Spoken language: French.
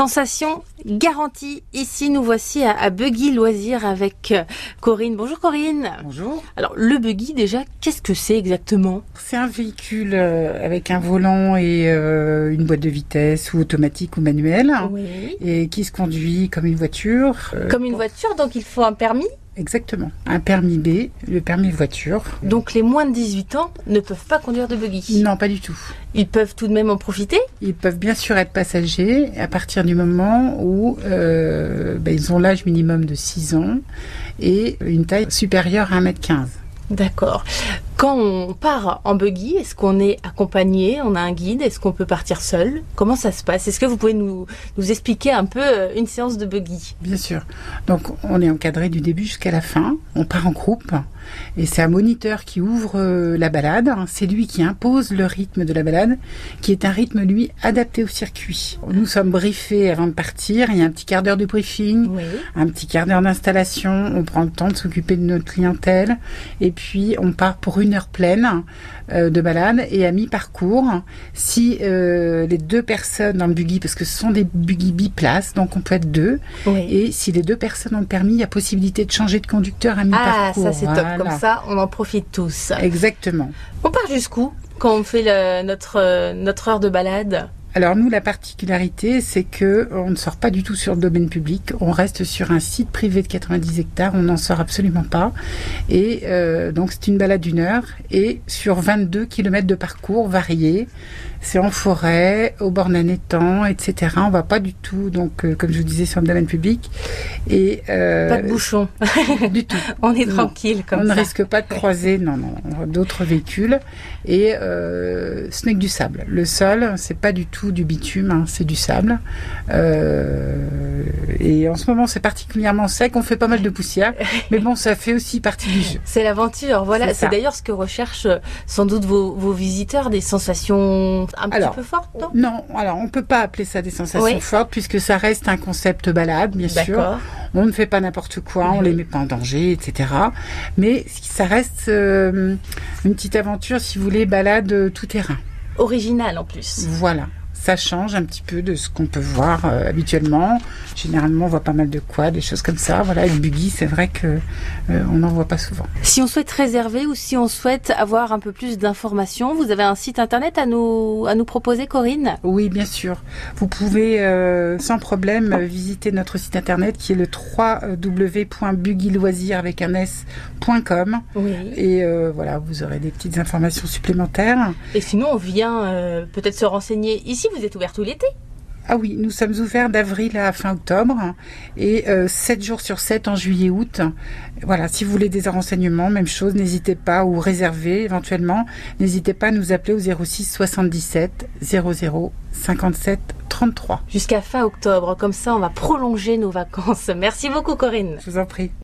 Sensation garantie. Ici, nous voici à, Buggy Loisirs avec euh, Corinne. Bonjour Corinne. Bonjour. Alors, le Buggy, déjà, qu'est-ce que c'est exactement? C'est un véhicule euh, avec un volant et euh, une boîte de vitesse ou automatique ou manuelle. Oui. Et qui se conduit comme une voiture. Comme une voiture, donc il faut un permis? Exactement. Un permis B, le permis voiture. Donc les moins de 18 ans ne peuvent pas conduire de buggy Non, pas du tout. Ils peuvent tout de même en profiter? Ils peuvent bien sûr être passagers à partir du moment où euh, ben, ils ont l'âge minimum de 6 ans et une taille supérieure à 1m15. D'accord. Quand on part en buggy, est-ce qu'on est accompagné On a un guide Est-ce qu'on peut partir seul? Comment ça se passe? Est-ce que vous pouvez nous, nous expliquer un peu euh, une séance de buggy? Bien sûr. Donc on est encadré du début jusqu'à la fin. On part en groupe et c'est un moniteur qui ouvre euh, la balade. C'est lui qui impose le rythme de la balade, qui est un rythme lui adapté au circuit. Nous sommes briefés avant de partir. Il y a un petit quart d'heure de briefing, un petit quart d'heure d'installation. On prend le temps de s'occuper de notre clientèle et puis on part pour une heure pleine euh, de balade et à mi-parcours, si euh, les deux personnes dans le buggy, parce que ce sont des buggy biplaces, donc on peut être deux, et si les deux personnes ont le permis, il y a possibilité de changer de conducteur à mi-parcours. Ah, ça c'est top, comme ça on en profite tous. Exactement. On part jusqu'où quand on fait notre, euh, notre heure de balade? Alors nous, la particularité, c'est que on ne sort pas du tout sur le domaine public. On reste sur un site privé de 90 hectares. On n'en sort absolument pas. Et euh, donc c'est une balade d'une heure et sur 22 kilomètres de parcours variés. C'est en forêt, au bord d'un étang, etc. On va pas du tout, donc euh, comme je vous disais, sur le domaine public. Et euh, pas de bouchons. du tout. on est tranquille comme ça. On ne risque pas de croiser, non, non, d'autres véhicules. Et ce n'est que du sable. Le sol, c'est pas du tout du bitume, hein, c'est du sable. Euh, et en ce moment, c'est particulièrement sec. On fait pas mal de poussière, mais bon, ça fait aussi partie du jeu. C'est l'aventure, voilà. C'est d'ailleurs ce que recherchent euh, sans doute vos, visiteurs, des sensations un petit peu fortes, non? Non, alors on peut pas appeler ça des sensations fortes puisque ça reste un concept balade, bien sûr. On ne fait pas n'importe quoi, on les met pas en danger, etc. Mais ça reste euh, une petite aventure, si vous voulez, balade tout terrain. Original en plus. Voilà ça change un petit peu de ce qu'on peut voir euh, habituellement. Généralement, on voit pas mal de quads, des choses comme ça. Voilà, le buggy, c'est vrai que euh, on n'en voit pas souvent. Si on souhaite réserver ou si on souhaite avoir un peu plus d'informations, vous avez un site internet à nous à nous proposer, Corinne? Oui, bien sûr. Vous pouvez euh, sans problème visiter notre site internet qui est le www.buggyloisir avec un s.com. Oui. Et voilà, vous aurez des petites informations supplémentaires. Et sinon, on vient peut-être se renseigner ici vous êtes ouvert tout l'été ah oui, nous sommes ouverts d'avril à fin octobre et 7 euh, jours sur 7 en juillet-août. Voilà, si vous voulez des renseignements, même chose, n'hésitez pas ou réserver éventuellement, n'hésitez pas à nous appeler au 06 77 00 57 33. Jusqu'à fin octobre, comme ça on va prolonger nos vacances. Merci beaucoup Corinne. Je vous en prie.